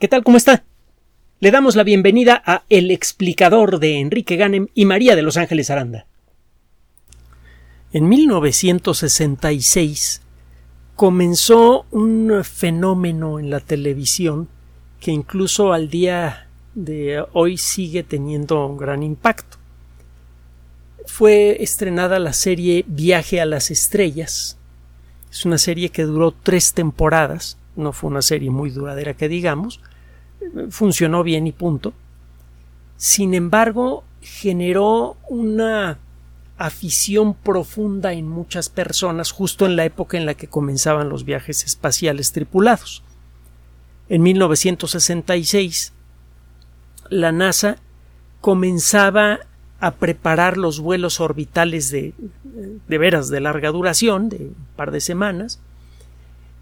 ¿Qué tal? ¿Cómo está? Le damos la bienvenida a El explicador de Enrique Ganem y María de Los Ángeles Aranda. En 1966 comenzó un fenómeno en la televisión que incluso al día de hoy sigue teniendo un gran impacto. Fue estrenada la serie Viaje a las Estrellas. Es una serie que duró tres temporadas no fue una serie muy duradera que digamos, funcionó bien y punto. Sin embargo, generó una afición profunda en muchas personas justo en la época en la que comenzaban los viajes espaciales tripulados. En 1966, la NASA comenzaba a preparar los vuelos orbitales de, de veras de larga duración, de un par de semanas,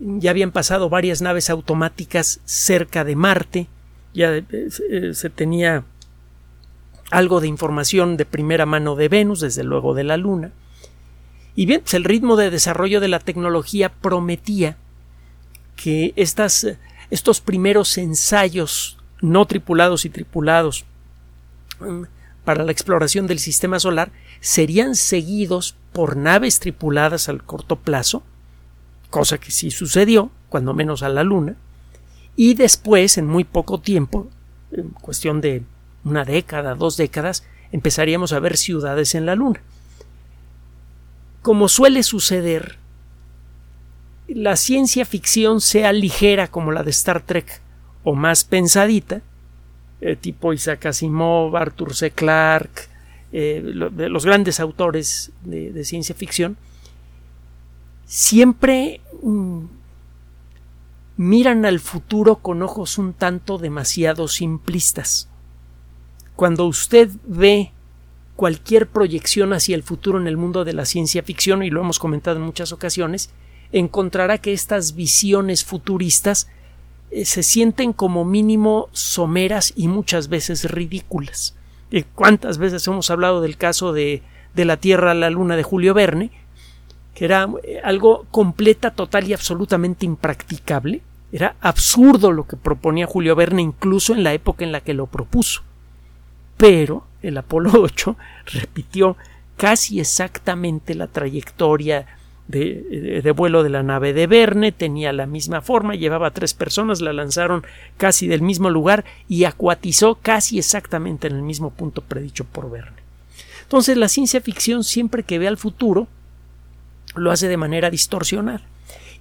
ya habían pasado varias naves automáticas cerca de Marte, ya eh, eh, se tenía algo de información de primera mano de Venus, desde luego de la Luna. Y bien, pues el ritmo de desarrollo de la tecnología prometía que estas, estos primeros ensayos no tripulados y tripulados mm, para la exploración del sistema solar serían seguidos por naves tripuladas al corto plazo cosa que sí sucedió, cuando menos a la Luna, y después, en muy poco tiempo, en cuestión de una década, dos décadas, empezaríamos a ver ciudades en la Luna. Como suele suceder, la ciencia ficción sea ligera como la de Star Trek o más pensadita, eh, tipo Isaac Asimov, Arthur C. Clarke, eh, los grandes autores de ciencia ficción, siempre mm, miran al futuro con ojos un tanto demasiado simplistas. Cuando usted ve cualquier proyección hacia el futuro en el mundo de la ciencia ficción, y lo hemos comentado en muchas ocasiones, encontrará que estas visiones futuristas eh, se sienten como mínimo someras y muchas veces ridículas. ¿Cuántas veces hemos hablado del caso de, de la Tierra a la Luna de Julio Verne? Que era eh, algo completa, total y absolutamente impracticable. Era absurdo lo que proponía Julio Verne incluso en la época en la que lo propuso. Pero el Apolo 8 repitió casi exactamente la trayectoria de, de, vuelo de la nave de Verne, tenía la misma forma, llevaba tres personas, la lanzaron casi del mismo lugar y acuatizó casi exactamente en el mismo punto predicho por Verne. Entonces la ciencia ficción siempre que ve al futuro lo hace de manera distorsionada.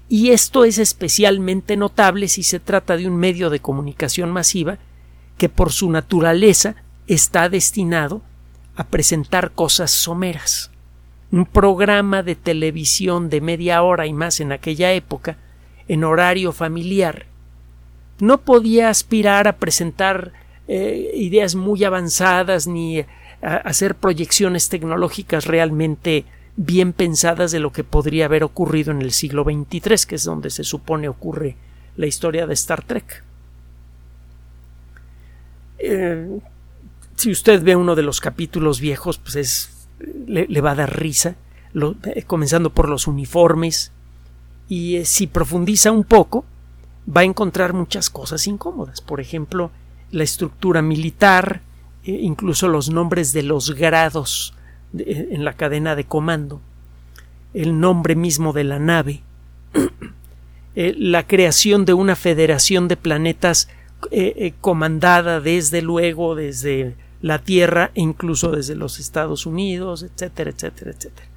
Y esto es especialmente notable si se trata de un medio de comunicación masiva que por su naturaleza está destinado a presentar cosas someras. Un programa de televisión de media hora y más en aquella época, en horario familiar, no podía aspirar a presentar eh, ideas muy avanzadas ni a hacer proyecciones tecnológicas realmente bien pensadas de lo que podría haber ocurrido en el siglo XXIII, que es donde se supone ocurre la historia de Star Trek. Eh, si usted ve uno de los capítulos viejos, pues es, le, va a dar risa, eh, comenzando por los uniformes, y eh, si profundiza un poco, va a encontrar muchas cosas incómodas. Por ejemplo, la estructura militar, incluso los nombres de los grados en la cadena de comando, el nombre mismo de la nave, eh, la creación de una federación de planetas eh, eh, comandada desde luego desde la Tierra e incluso desde los Estados Unidos, etcétera, etcétera, etcétera.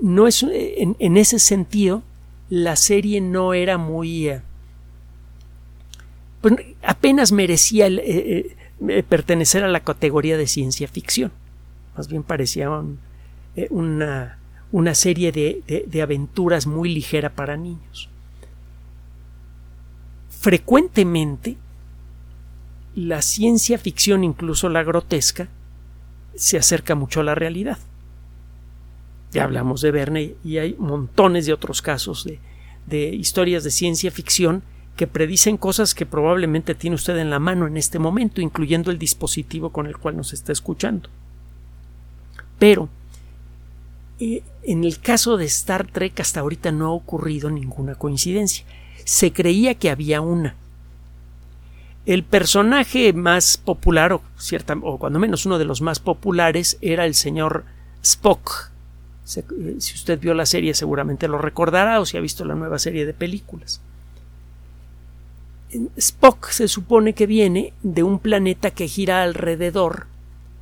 no es, en, ese sentido, la serie no era muy... Pues, apenas merecía el, eh, pertenecer a la categoría de ciencia ficción. Más bien parecía eh, una, una, serie de, de aventuras muy ligera para niños. Frecuentemente, la ciencia ficción, incluso la grotesca, se acerca mucho a la realidad. Ya hablamos de Verne y hay montones de otros casos de, de historias de ciencia ficción que predicen cosas que probablemente tiene usted en la mano en este momento, incluyendo el dispositivo con el cual nos está escuchando. Pero eh, en el caso de Star Trek hasta ahorita no ha ocurrido ninguna coincidencia. se creía que había una. El personaje más popular, o, cierta, o cuando menos uno de los más populares, era el señor Spock. Eh, si usted vio la serie seguramente lo recordará o si ha visto la nueva serie de películas. Spock se supone que viene de un planeta que gira alrededor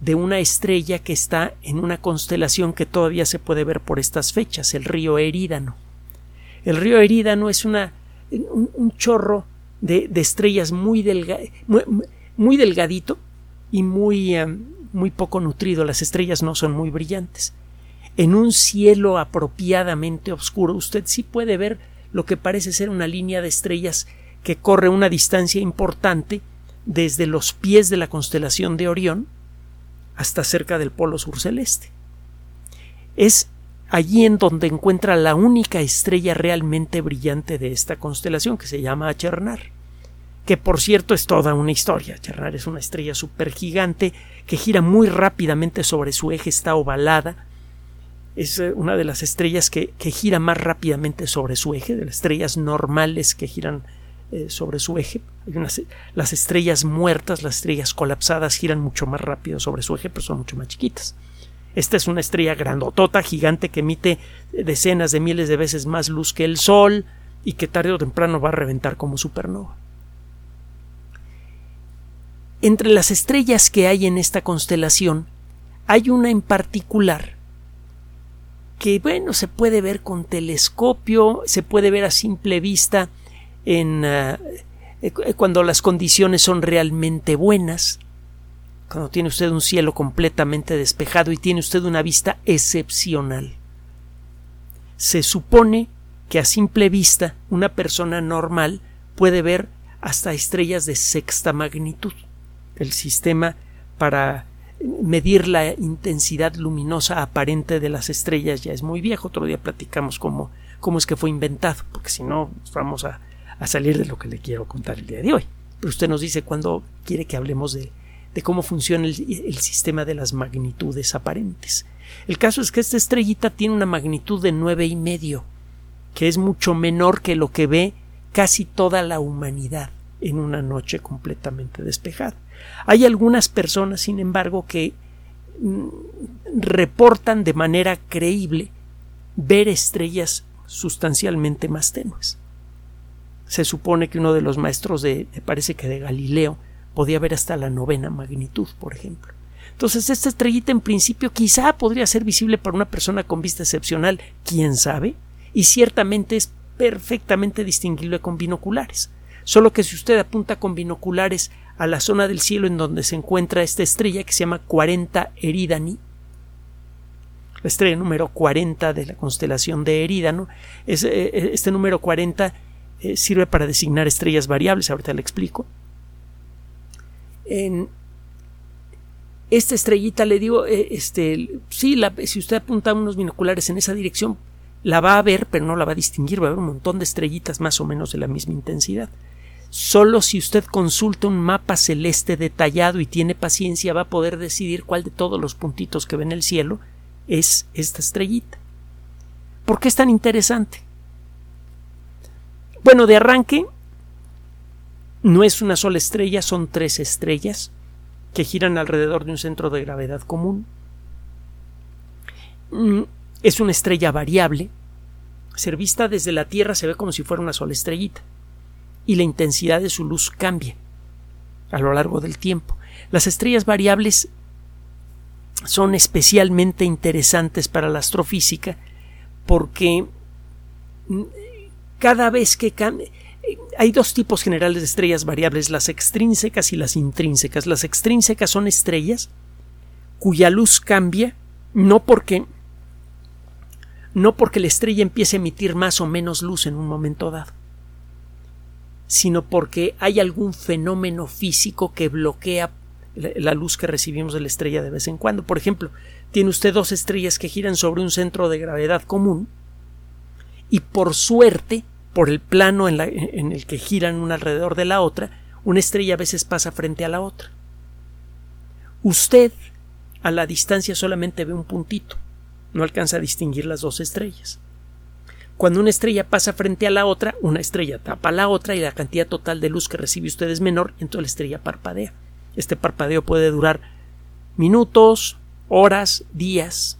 de una estrella que está en una constelación que todavía se puede ver por estas fechas, el río Erídano. El río Erídano es un, chorro de, estrellas muy, muy, delgadito y muy, eh, muy poco nutrido. Las estrellas no son muy brillantes. En un cielo apropiadamente oscuro usted sí puede ver lo que parece ser una línea de estrellas que corre una distancia importante desde los pies de la constelación de Orión hasta cerca del polo sur celeste. Es allí en donde encuentra la única estrella realmente brillante de esta constelación, que se llama Achernar, que por cierto es toda una historia. Achernar es una estrella supergigante que gira muy rápidamente sobre su eje, está ovalada, es eh, una de las estrellas que, que gira más rápidamente sobre su eje, de las estrellas normales que giran eh, sobre su eje. las estrellas muertas, las estrellas colapsadas giran mucho más rápido sobre su eje, pero son mucho más chiquitas. Esta es una estrella grandotota, gigante, que emite decenas de miles de veces más luz que el Sol y que tarde o temprano va a reventar como supernova. Entre las estrellas que hay en esta constelación, hay una en particular que, bueno, se puede ver con telescopio, se puede ver a simple vista en eh, eh, cuando las condiciones son realmente buenas, cuando tiene usted un cielo completamente despejado y tiene usted una vista excepcional. Se supone que a simple vista una persona normal puede ver hasta estrellas de sexta magnitud. El sistema para medir la intensidad luminosa aparente de las estrellas ya es muy viejo. Otro día platicamos cómo, cómo es que fue inventado, porque si no vamos a, a salir de lo que le quiero contar el día de hoy. Pero usted nos dice cuándo quiere que hablemos de, cómo funciona el, sistema de las magnitudes aparentes. El caso es que esta estrellita tiene una magnitud de nueve y medio, que es mucho menor que lo que ve casi toda la humanidad en una noche completamente despejada. Hay algunas personas, sin embargo, que mm, reportan de manera creíble ver estrellas sustancialmente más tenues se supone que uno de los maestros de, me parece que de Galileo, podía ver hasta la novena magnitud, por ejemplo. Entonces, esta estrellita en principio quizá podría ser visible para una persona con vista excepcional, quién sabe, y ciertamente es perfectamente distinguible con binoculares. Solo que si usted apunta con binoculares a la zona del cielo en donde se encuentra esta estrella que se llama 40 Eridani, la estrella número 40 de la constelación de Erídano, es, eh, eh, este número 40 eh, sirve para designar estrellas variables, ahorita le explico. En esta estrellita le digo, eh, este, sí, si usted apunta unos binoculares en esa dirección, la va a ver, pero no la va a distinguir, va a haber un montón de estrellitas más o menos de la misma intensidad. Solo si usted consulta un mapa celeste detallado y tiene paciencia va a poder decidir cuál de todos los puntitos que ve en el cielo es esta estrellita. ¿Por qué es tan interesante? Bueno, de arranque no es una sola estrella, son tres estrellas que giran alrededor de un centro de gravedad común. Mm, es una estrella variable. Ser vista desde la Tierra se ve como si fuera una sola estrellita. Y la intensidad de su luz cambia a lo largo del tiempo. Las estrellas variables son especialmente interesantes para la astrofísica porque mm, cada vez que cambia. Hay dos tipos generales de estrellas variables, las extrínsecas y las intrínsecas. Las extrínsecas son estrellas cuya luz cambia no porque no porque la estrella empiece a emitir más o menos luz en un momento dado, sino porque hay algún fenómeno físico que bloquea la luz que recibimos de la estrella de vez en cuando. Por ejemplo, tiene usted dos estrellas que giran sobre un centro de gravedad común y por suerte por el plano en, el que giran una alrededor de la otra, una estrella a veces pasa frente a la otra. Usted a la distancia solamente ve un puntito, no alcanza a distinguir las dos estrellas. Cuando una estrella pasa frente a la otra, una estrella tapa a la otra y la cantidad total de luz que recibe usted es menor, entonces la estrella parpadea. Este parpadeo puede durar minutos, horas, días.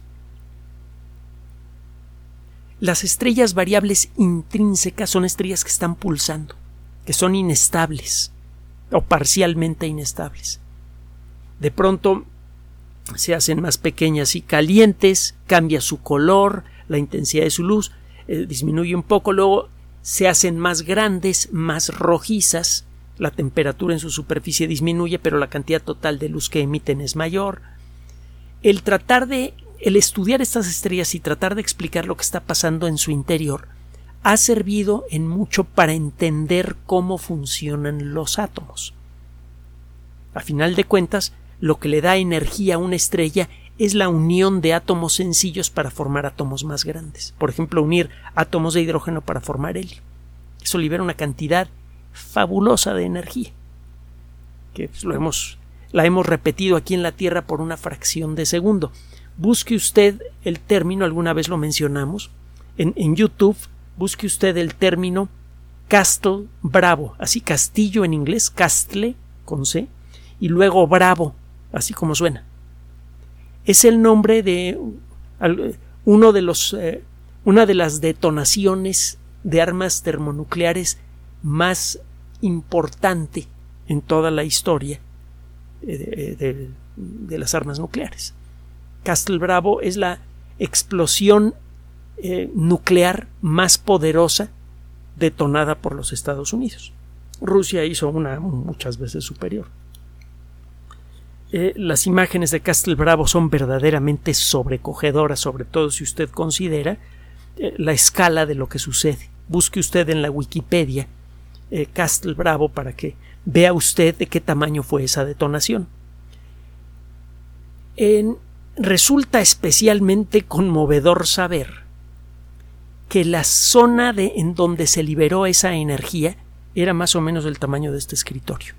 Las estrellas variables intrínsecas son estrellas que están pulsando, que son inestables o parcialmente inestables. De pronto se hacen más pequeñas y calientes, cambia su color, la intensidad de su luz, eh, disminuye un poco, luego se hacen más grandes, más rojizas, la temperatura en su superficie disminuye, pero la cantidad total de luz que emiten es mayor. El tratar de el estudiar estas estrellas y tratar de explicar lo que está pasando en su interior ha servido en mucho para entender cómo funcionan los átomos. A final de cuentas, lo que le da energía a una estrella es la unión de átomos sencillos para formar átomos más grandes. Por ejemplo, unir átomos de hidrógeno para formar helio. Eso libera una cantidad fabulosa de energía, que lo hemos, la hemos repetido aquí en la Tierra por una fracción de segundo. Busque usted el término, alguna vez lo mencionamos, en, YouTube, busque usted el término Castle Bravo, así castillo en inglés, Castle con C, y luego Bravo, así como suena. Es el nombre de uno de los, eh, una de las detonaciones de armas termonucleares más importante en toda la historia eh, de, de, las armas nucleares. Castle Bravo es la explosión eh, nuclear más poderosa detonada por los Estados Unidos. Rusia hizo una muchas veces superior. Eh, las imágenes de Castle Bravo son verdaderamente sobrecogedoras, sobre todo si usted considera la escala de lo que sucede. Busque usted en la Wikipedia eh, Castle Bravo para que vea usted de qué tamaño fue esa detonación. Resulta especialmente conmovedor saber que la zona de, en donde se liberó esa energía era más o menos del tamaño de este escritorio.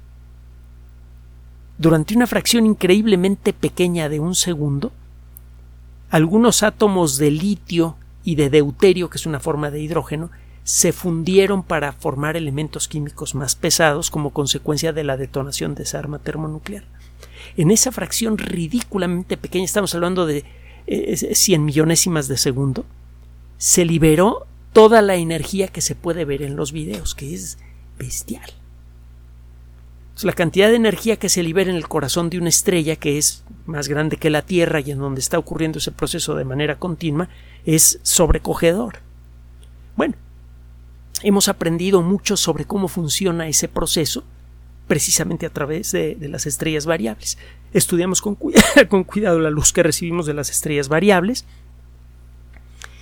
Durante una fracción increíblemente pequeña de un segundo, algunos átomos de litio y de deuterio, que es una forma de hidrógeno, se fundieron para formar elementos químicos más pesados como consecuencia de la detonación de esa arma termonuclear. En esa fracción ridículamente pequeña, estamos hablando de eh, cien millonésimas de segundo, se liberó toda la energía que se puede ver en los videos, que es bestial. La cantidad de energía que se libera en el corazón de una estrella, que es más grande que la Tierra y en donde está ocurriendo ese proceso de manera continua, es sobrecogedor. Bueno, hemos aprendido mucho sobre cómo funciona ese proceso precisamente a través de, las estrellas variables. Estudiamos con, con cuidado la luz que recibimos de las estrellas variables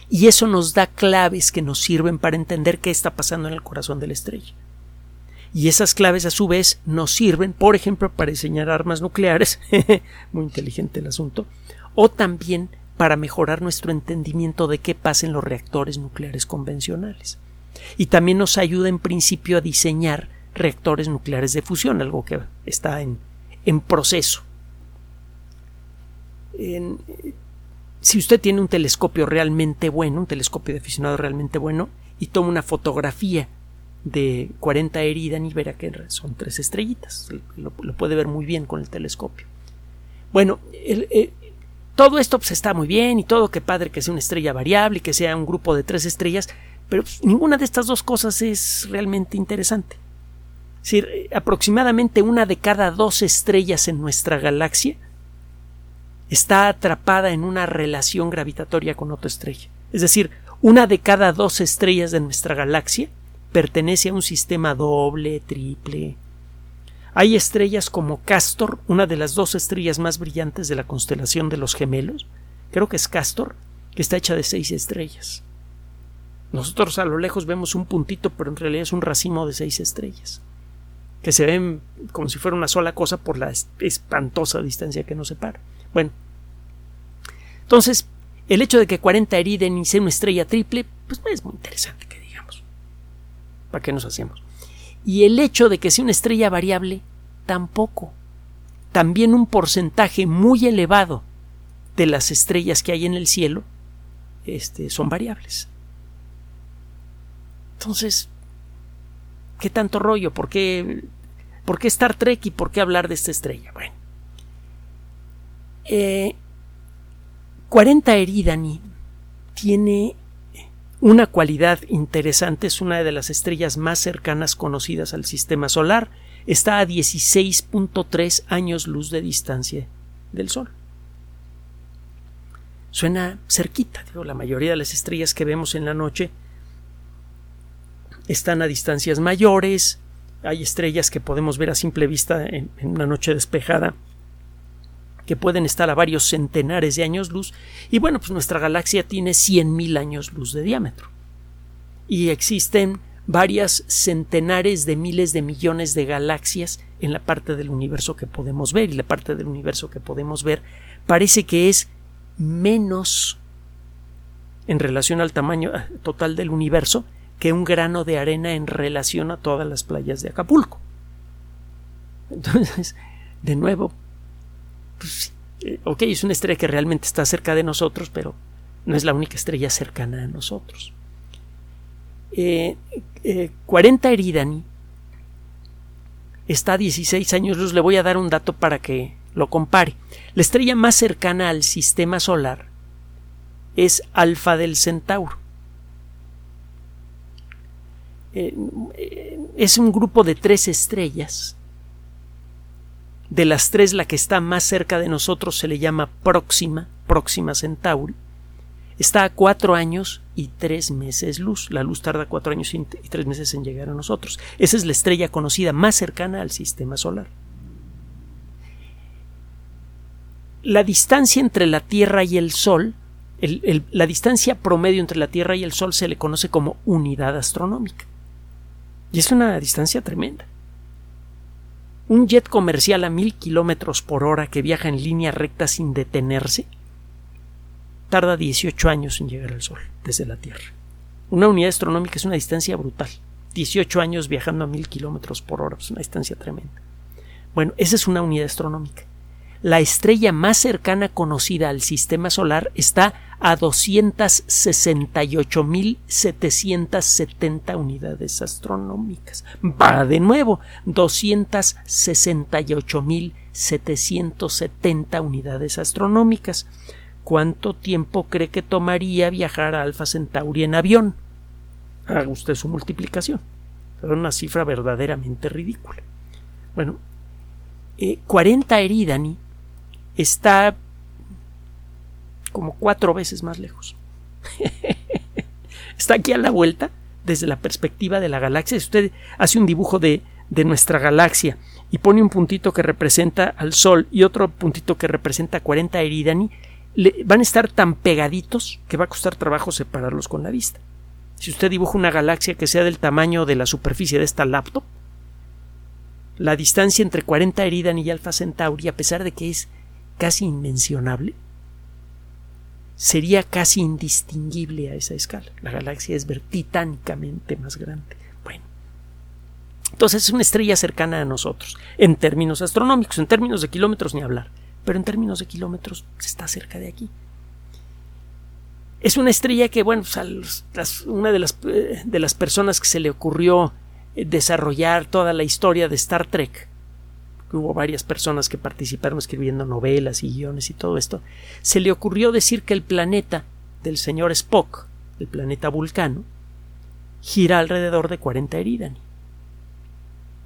y eso nos da claves que nos sirven para entender qué está pasando en el corazón de la estrella. Y esas claves a su vez nos sirven, por ejemplo, para diseñar armas nucleares, muy inteligente el asunto, o también para mejorar nuestro entendimiento de qué pasa en los reactores nucleares convencionales y también nos ayuda en principio a diseñar reactores nucleares de fusión, algo que está en, en proceso. si usted tiene un telescopio realmente bueno, un telescopio de aficionado realmente bueno, y toma una fotografía de 40 Eridan y verá que son tres estrellitas. Lo, puede ver muy bien con el telescopio. Bueno, eh, todo esto pues, está muy bien y todo, que padre que sea una estrella variable y que sea un grupo de tres estrellas, pero pues, ninguna de estas dos cosas es realmente interesante. Es decir, aproximadamente una de cada dos estrellas en nuestra galaxia está atrapada en una relación gravitatoria con otra estrella. Es decir, una de cada dos estrellas de nuestra galaxia pertenece a un sistema doble, triple. Hay estrellas como Castor, una de las dos estrellas más brillantes de la constelación de los gemelos, creo que es Castor, que está hecha de seis estrellas. Nosotros a lo lejos vemos un puntito, pero en realidad es un racimo de seis estrellas, que se ven como si fuera una sola cosa por la espantosa distancia que nos separa. Bueno, entonces, el hecho de que 40 Eriden sea una estrella triple, pues es muy interesante que digamos. ¿Para qué nos hacemos? Y el hecho de que sea una estrella variable, tampoco. También un porcentaje muy elevado de las estrellas que hay en el cielo este, son variables. Entonces, ¿qué tanto rollo? ¿Por qué, ¿Por qué Star Trek y por qué hablar de esta estrella? Bueno. 40 eh, Eridani tiene una cualidad interesante, es una de las estrellas más cercanas conocidas al sistema solar, está a 16.3 años luz de distancia del Sol. Suena cerquita, la mayoría de las estrellas que vemos en la noche están a distancias mayores, hay estrellas que podemos ver a simple vista en, una noche despejada que pueden estar a varios centenares de años luz y bueno, pues nuestra galaxia tiene 100.000 años luz de diámetro. Y existen varias centenares de miles de millones de galaxias en la parte del universo que podemos ver y la parte del universo que podemos ver parece que es menos en relación al tamaño ah, total del universo que un grano de arena en relación a todas las playas de Acapulco. Entonces, de nuevo, pues, eh, ok, es una estrella que realmente está cerca de nosotros, pero no es la única estrella cercana a nosotros. 40 eh, eh, Eridani está a 16 años luz. Le voy a dar un dato para que lo compare. La estrella más cercana al sistema solar es Alfa del Centauro. Es un grupo de tres estrellas de las tres, la que está más cerca de nosotros se le llama Próxima, Próxima Centauri. Está a cuatro años y tres meses luz. La luz tarda cuatro años y tres meses en llegar a nosotros. Esa es la estrella conocida más cercana al sistema solar. La distancia entre la Tierra y el Sol, la distancia promedio entre la Tierra y el Sol se le conoce como unidad astronómica. Y es una distancia tremenda. Un jet comercial a mil kilómetros por hora que viaja en línea recta sin detenerse tarda 18 años en llegar al Sol desde la Tierra. Una unidad astronómica es una distancia brutal. 18 años viajando a mil kilómetros por hora es una distancia tremenda. Bueno, esa es una unidad astronómica la estrella más cercana conocida al sistema solar está a 268.770 unidades astronómicas. Va de nuevo, 268.770 unidades astronómicas. ¿Cuánto tiempo cree que tomaría viajar a Alpha Centauri en avión? Haga usted su multiplicación. Es una cifra verdaderamente ridícula. Bueno, 40 eh, Eridani está como cuatro veces más lejos. está aquí a la vuelta desde la perspectiva de la galaxia. Si usted hace un dibujo de, de nuestra galaxia y pone un puntito que representa al Sol y otro puntito que representa 40 Eridani, van a estar tan pegaditos que va a costar trabajo separarlos con la vista. Si usted dibuja una galaxia que sea del tamaño de la superficie de esta laptop, la distancia entre 40 Eridani y Alpha Centauri, a pesar de que es casi inmencionable, sería casi indistinguible a esa escala. La galaxia es titánicamente más grande. Bueno, entonces es una estrella cercana a nosotros, en términos astronómicos, en términos de kilómetros ni hablar, pero en términos de kilómetros está cerca de aquí. Es una estrella que, bueno, pues, una de las, eh, de las personas que se le ocurrió eh, desarrollar toda la historia de Star Trek hubo varias personas que participaron escribiendo novelas y guiones y todo esto, se le ocurrió decir que el planeta del señor Spock, el planeta Vulcano, gira alrededor de 40 Eridani.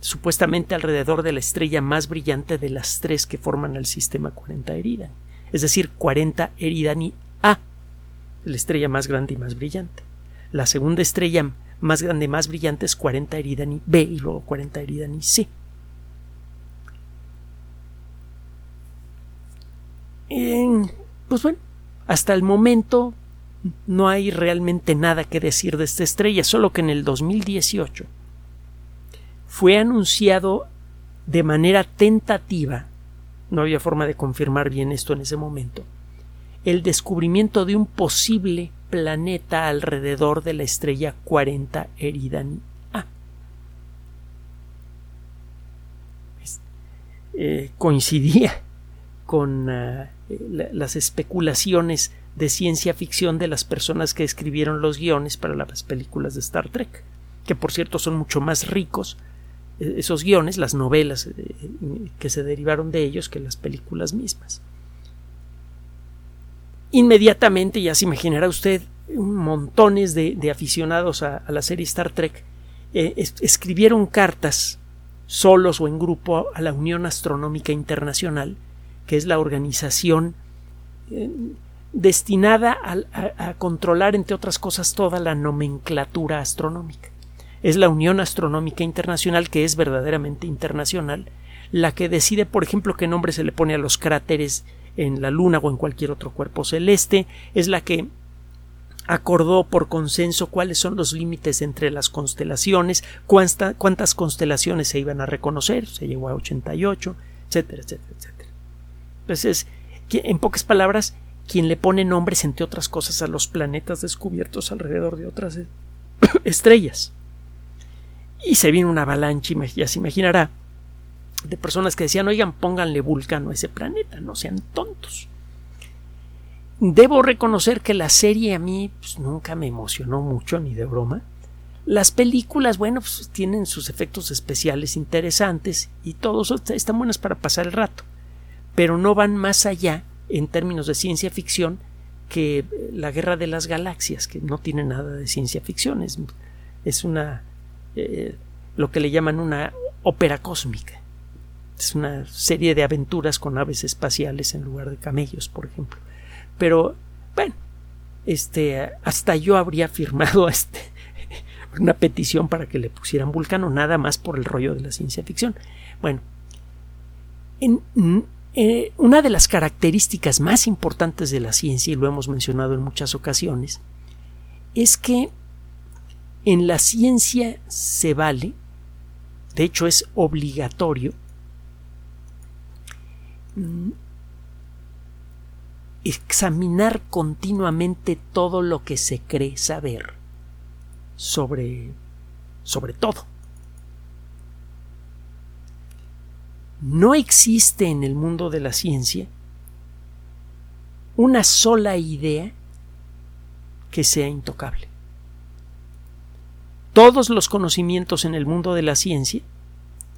Supuestamente alrededor de la estrella más brillante de las tres que forman el sistema 40 Eridani. Es decir, 40 Eridani A, la estrella más grande y más brillante. La segunda estrella más grande y más brillante es 40 Eridani B y luego 40 Eridani C. pues bueno, hasta el momento no hay realmente nada que decir de esta estrella, solo que en el 2018 fue anunciado de manera tentativa, no había forma de confirmar bien esto en ese momento, el descubrimiento de un posible planeta alrededor de la estrella 40 Eridani A. Eh, coincidía con eh, las especulaciones de ciencia ficción de las personas que escribieron los guiones para las películas de Star Trek. que por cierto son mucho más ricos eh, esos guiones, las novelas eh, que se derivaron de ellos que las películas mismas. Inmediatamente, ya se imaginará usted, montones de, aficionados a, la serie Star Trek eh, escribieron cartas solos o en grupo a la Unión Astronómica Internacional, que es la organización destinada a, controlar, entre otras cosas, toda la nomenclatura astronómica. Es la Unión Astronómica Internacional, que es verdaderamente internacional, la que decide, por ejemplo, qué nombre se le pone a los cráteres en la Luna o en cualquier otro cuerpo celeste, es la que acordó por consenso cuáles son los límites entre las constelaciones, cuántas constelaciones se iban a reconocer, se llegó a 88, etcétera, etcétera, etcétera. Entonces, en pocas palabras, quien le pone nombres, entre otras cosas, a los planetas descubiertos alrededor de otras e-, estrellas. Y se viene una avalancha, ya se imaginará, de personas que decían, oigan, pónganle vulcano a ese planeta, no sean tontos. Debo reconocer que la serie a mí pues, nunca me emocionó mucho, ni de broma. Las películas, bueno, pues, tienen sus efectos especiales interesantes y todos están buenas para pasar el rato, pero no van más allá en términos de ciencia ficción que la guerra de las galaxias, que no tiene nada de ciencia ficción, es, una eh, lo que le llaman una ópera cósmica. Es una serie de aventuras con aves espaciales en lugar de camellos, por ejemplo. Pero, bueno, este, hasta yo habría firmado este, una petición para que le pusieran Vulcano, nada más por el rollo de la ciencia ficción. Bueno, en, eh, una de las características más importantes de la ciencia, y lo hemos mencionado en muchas ocasiones, es que en la ciencia se vale, de hecho es obligatorio, mm, examinar continuamente todo lo que se cree saber sobre, sobre todo. No existe en el mundo de la ciencia una sola idea que sea intocable. Todos los conocimientos en el mundo de la ciencia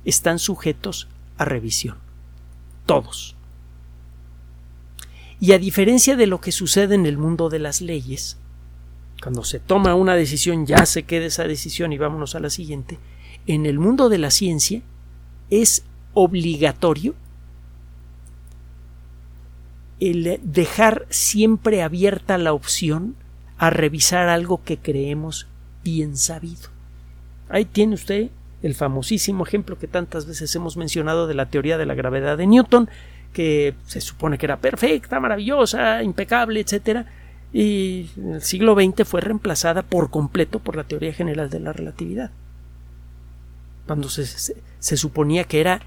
están sujetos a revisión. Todos. Y a diferencia de lo que sucede en el mundo de las leyes, cuando se toma una decisión ya se queda esa decisión y vámonos a la siguiente, en el mundo de la ciencia es obligatorio el dejar siempre abierta la opción a revisar algo que creemos bien sabido. Ahí tiene usted el famosísimo ejemplo que tantas veces hemos mencionado de la teoría de la gravedad de Newton, que se supone que era perfecta, maravillosa, impecable, etcétera, y en el siglo XX fue reemplazada por completo por la teoría general de la relatividad. Cuando se, se suponía que era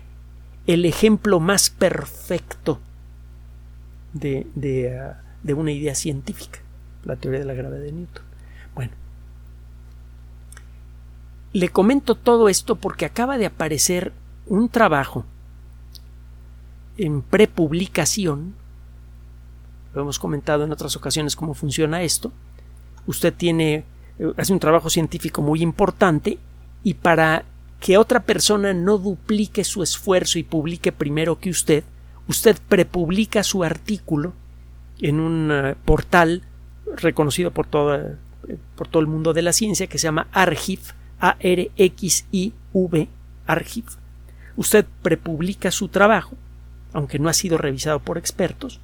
el ejemplo más perfecto de, ah, de, una idea científica, la teoría de la gravedad de Newton. Bueno, le comento todo esto porque acaba de aparecer un trabajo en prepublicación. Lo hemos comentado en otras ocasiones cómo funciona esto. Usted tiene eh, hace un trabajo científico muy importante y para que otra persona no duplique su esfuerzo y publique primero que usted, usted prepublica su artículo en un eh, portal reconocido por todo, eh, por todo el mundo de la ciencia que se llama Archive, A-R-X-I-V, Archive. Usted prepublica su trabajo, aunque no ha sido revisado por expertos,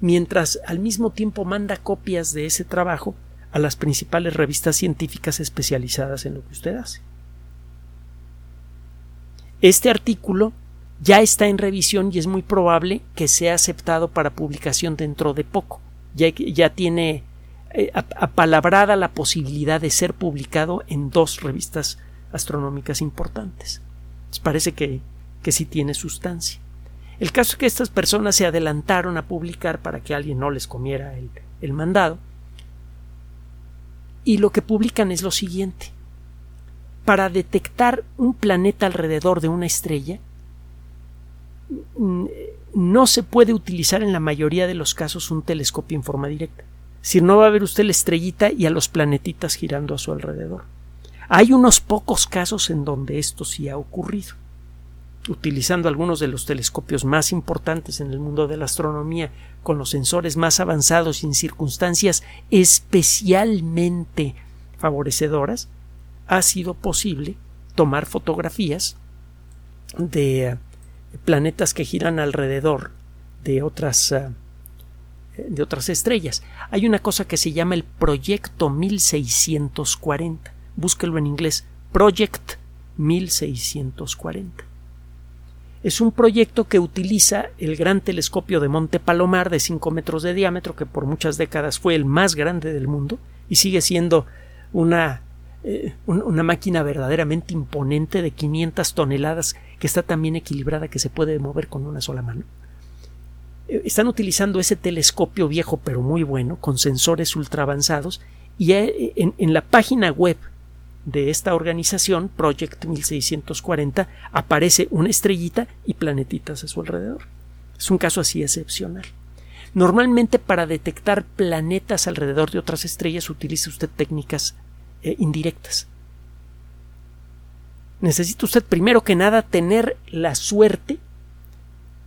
mientras al mismo tiempo manda copias de ese trabajo a las principales revistas científicas especializadas en lo que usted hace. Este artículo ya está en revisión y es muy probable que sea aceptado para publicación dentro de poco. Ya, tiene eh, apalabrada la posibilidad de ser publicado en dos revistas astronómicas importantes. parece que, que sí tiene sustancia. El caso es que estas personas se adelantaron a publicar para que alguien no les comiera el, el mandado. Y lo que publican es lo siguiente para detectar un planeta alrededor de una estrella no se puede utilizar en la mayoría de los casos un telescopio en forma directa. Si no va a ver usted la estrellita y a los planetitas girando a su alrededor. Hay unos pocos casos en donde esto sí ha ocurrido. Utilizando algunos de los telescopios más importantes en el mundo de la astronomía, con los sensores más avanzados y en circunstancias especialmente favorecedoras, ha sido posible tomar fotografías de planetas que giran alrededor de otras eh, de otras estrellas. Hay una cosa que se llama el Proyecto 1640. Búsquelo en inglés. Project 1640. Es un proyecto que utiliza el gran telescopio de Monte Palomar de 5 metros de diámetro, que por muchas décadas fue el más grande del mundo y sigue siendo una, eh, una máquina verdaderamente imponente de 500 toneladas que está tan bien equilibrada que se puede mover con una sola mano. Eh, están utilizando ese telescopio viejo pero muy bueno, con sensores ultra avanzados, y eh, en, la página web de esta organización, Project 1640, aparece una estrellita y planetitas a su alrededor. Es un caso así excepcional. Normalmente para detectar planetas alrededor de otras estrellas utiliza usted técnicas eh, indirectas. Necesita usted primero que nada tener la suerte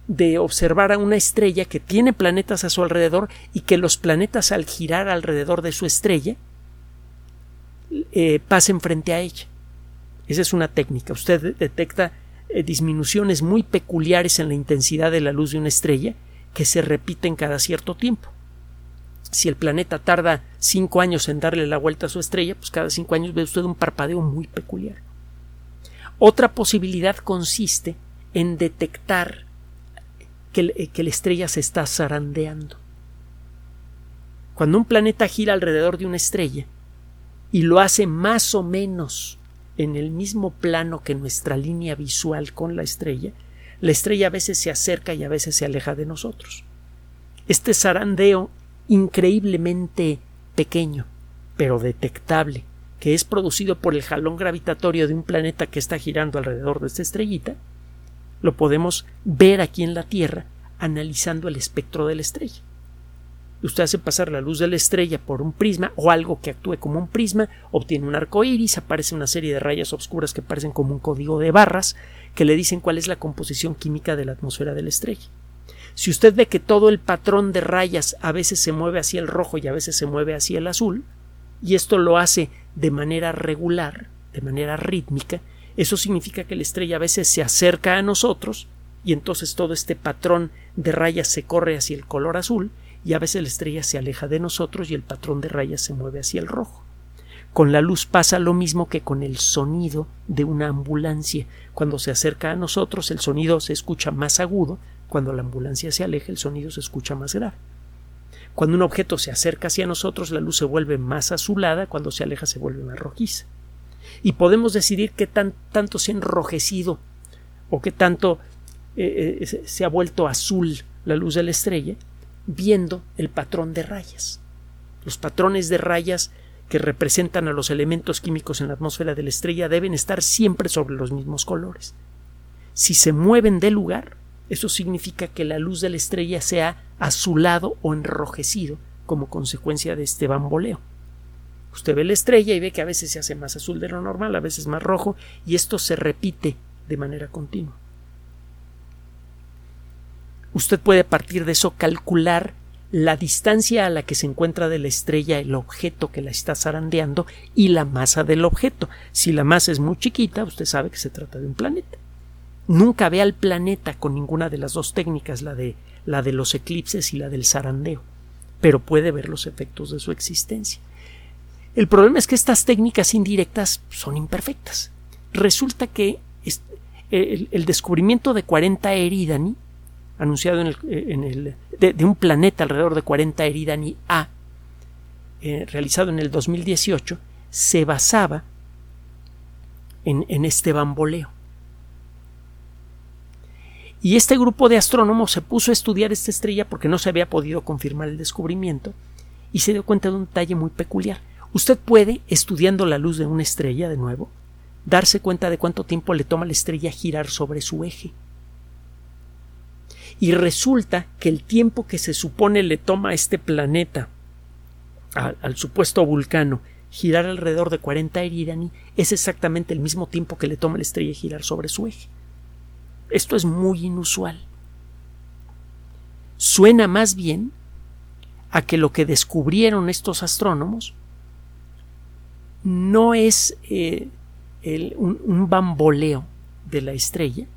de observar a una estrella que tiene planetas a su alrededor y que los planetas al girar alrededor de su estrella eh, pasen frente a ella. Esa es una técnica. Usted detecta eh, disminuciones muy peculiares en la intensidad de la luz de una estrella que se repiten cada cierto tiempo. Si el planeta tarda cinco años en darle la vuelta a su estrella, pues cada cinco años ve usted un parpadeo muy peculiar. Otra posibilidad consiste en detectar eh, que, la estrella se está zarandeando. Cuando un planeta gira alrededor de una estrella y lo hace más o menos en el mismo plano que nuestra línea visual con la estrella, la estrella a veces se acerca y a veces se aleja de nosotros. Este zarandeo increíblemente pequeño, pero detectable, que es producido por el jalón gravitatorio de un planeta que está girando alrededor de esta estrellita, lo podemos ver aquí en la Tierra analizando el espectro de la estrella. Usted hace pasar la luz de la estrella por un prisma o algo que actúe como un prisma, obtiene un arco iris, aparece una serie de rayas oscuras que parecen como un código de barras que le dicen cuál es la composición química de la atmósfera de la estrella. Si usted ve que todo el patrón de rayas a veces se mueve hacia el rojo y a veces se mueve hacia el azul, y esto lo hace de manera regular, de manera rítmica, eso significa que la estrella a veces se acerca a nosotros y entonces todo este patrón de rayas se corre hacia el color azul y a veces la estrella se aleja de nosotros y el patrón de rayas se mueve hacia el rojo. Con la luz pasa lo mismo que con el sonido de una ambulancia. Cuando se acerca a nosotros el sonido se escucha más agudo, cuando la ambulancia se aleja el sonido se escucha más grave. Cuando un objeto se acerca hacia nosotros la luz se vuelve más azulada, cuando se aleja se vuelve más rojiza y podemos decidir qué tan, tanto se ha enrojecido o qué tanto eh, eh, se ha vuelto azul la luz de la estrella viendo el patrón de rayas. Los patrones de rayas que representan a los elementos químicos en la atmósfera de la estrella deben estar siempre sobre los mismos colores. Si se mueven de lugar, eso significa que la luz de la estrella se ha azulado o enrojecido como consecuencia de este bamboleo. Usted ve la estrella y ve que a veces se hace más azul de lo normal, a veces más rojo, y esto se repite de manera continua. Usted puede a partir de eso calcular la distancia a la que se encuentra de la estrella el objeto que la está zarandeando y la masa del objeto. Si la masa es muy chiquita, usted sabe que se trata de un planeta. Nunca ve al planeta con ninguna de las dos técnicas, la de, la de los eclipses y la del zarandeo, pero puede ver los efectos de su existencia. El problema es que estas técnicas indirectas son imperfectas. Resulta que el, descubrimiento de 40 Eridani, anunciado en el, de, un planeta alrededor de 40 Eridani A, eh, realizado en el 2018, se basaba en, en este bamboleo. Y este grupo de astrónomos se puso a estudiar esta estrella porque no se había podido confirmar el descubrimiento y se dio cuenta de un detalle muy peculiar. Usted puede, estudiando la luz de una estrella de nuevo, darse cuenta de cuánto tiempo le toma a la estrella girar sobre su eje. Y resulta que el tiempo que se supone le toma a este planeta, al, supuesto vulcano, girar alrededor de 40 Eridani es exactamente el mismo tiempo que le toma la estrella girar sobre su eje. Esto es muy inusual. Suena más bien a que lo que descubrieron estos astrónomos no es eh, un bamboleo de la estrella,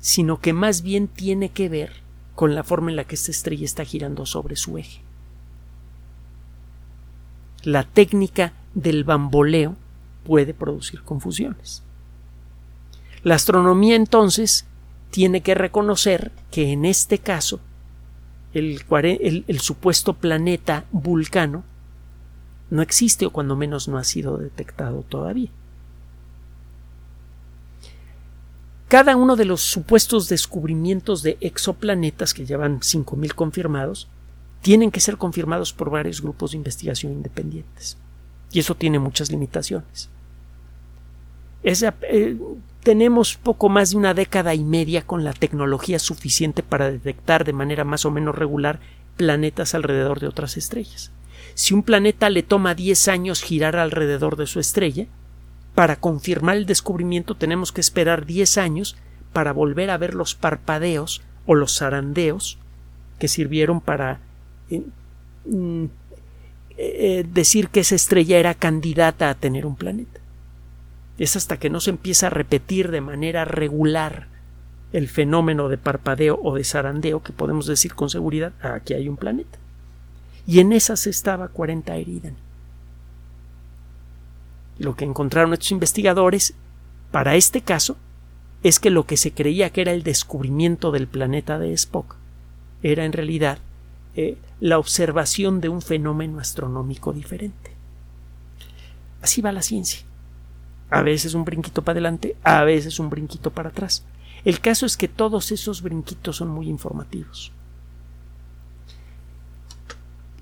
sino que más bien tiene que ver con la forma en la que esta estrella está girando sobre su eje. La técnica del bamboleo puede producir confusiones. La astronomía entonces tiene que reconocer que en este caso el, supuesto planeta Vulcano no existe o cuando menos no ha sido detectado todavía. Cada uno de los supuestos descubrimientos de exoplanetas, que llevan 5.000 confirmados, tienen que ser confirmados por varios grupos de investigación independientes. Y eso tiene muchas limitaciones. Eh, tenemos poco más de una década y media con la tecnología suficiente para detectar de manera más o menos regular planetas alrededor de otras estrellas. Si un planeta le toma 10 años girar alrededor de su estrella, para confirmar el descubrimiento tenemos que esperar 10 años para volver a ver los parpadeos o los zarandeos que sirvieron para eh, mm, eh, decir que esa estrella era candidata a tener un planeta. Es hasta que no se empieza a repetir de manera regular el fenómeno de parpadeo o de zarandeo que podemos decir con seguridad aquí hay un planeta. Y en esas estaba 40 Eridan. Lo que encontraron estos investigadores para este caso es que lo que se creía que era el descubrimiento del planeta de Spock era en realidad eh, la observación de un fenómeno astronómico diferente. Así va la ciencia. A veces un brinquito para adelante, a veces un brinquito para atrás. El caso es que todos esos brinquitos son muy informativos.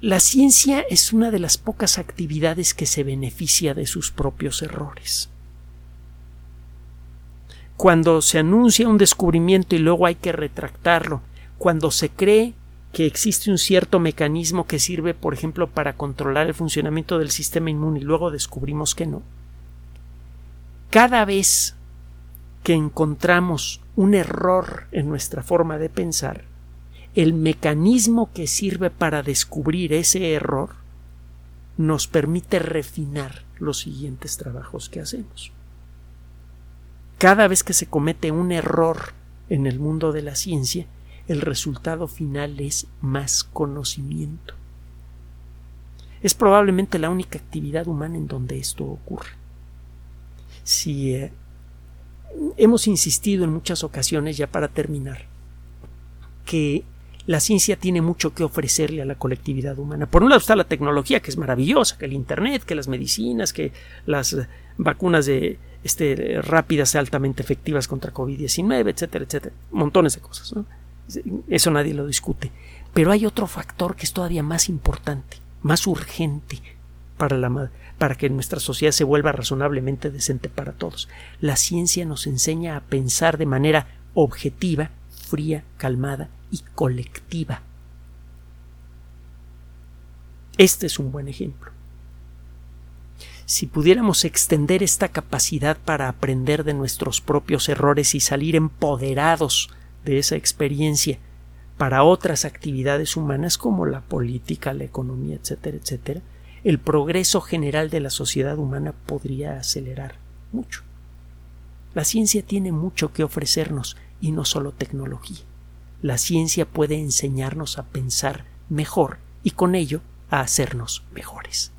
La ciencia es una de las pocas actividades que se beneficia de sus propios errores. Cuando se anuncia un descubrimiento y luego hay que retractarlo, cuando se cree que existe un cierto mecanismo que sirve, por ejemplo, para controlar el funcionamiento del sistema inmune y luego descubrimos que no, cada vez que encontramos un error en nuestra forma de pensar, el mecanismo que sirve para descubrir ese error nos permite refinar los siguientes trabajos que hacemos. Cada vez que se comete un error en el mundo de la ciencia, el resultado final es más conocimiento. Es probablemente la única actividad humana en donde esto ocurre. Si eh, hemos insistido en muchas ocasiones, ya para terminar, que la ciencia tiene mucho que ofrecerle a la colectividad humana. Por un lado está la tecnología, que es maravillosa, que el Internet, que las medicinas, que las vacunas de, este, rápidas, altamente efectivas contra COVID-19, etcétera, etcétera. Montones de cosas. Eso nadie lo discute. Pero hay otro factor que es todavía más importante, más urgente para, la, para que nuestra sociedad se vuelva razonablemente decente para todos. La ciencia nos enseña a pensar de manera objetiva, fría, calmada y colectiva. Este es un buen ejemplo. Si pudiéramos extender esta capacidad para aprender de nuestros propios errores y salir empoderados de esa experiencia para otras actividades humanas como la política, la economía, etcétera, etcétera, el progreso general de la sociedad humana podría acelerar mucho. La ciencia tiene mucho que ofrecernos y no solo tecnología la ciencia puede enseñarnos a pensar mejor y con ello a hacernos mejores.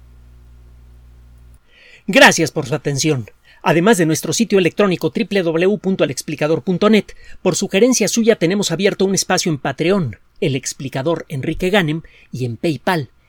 Gracias por su atención. Además de nuestro sitio electrónico www.alexplicador.net, por sugerencia suya tenemos abierto un espacio en Patreon, el explicador Enrique Ganem, y en PayPal,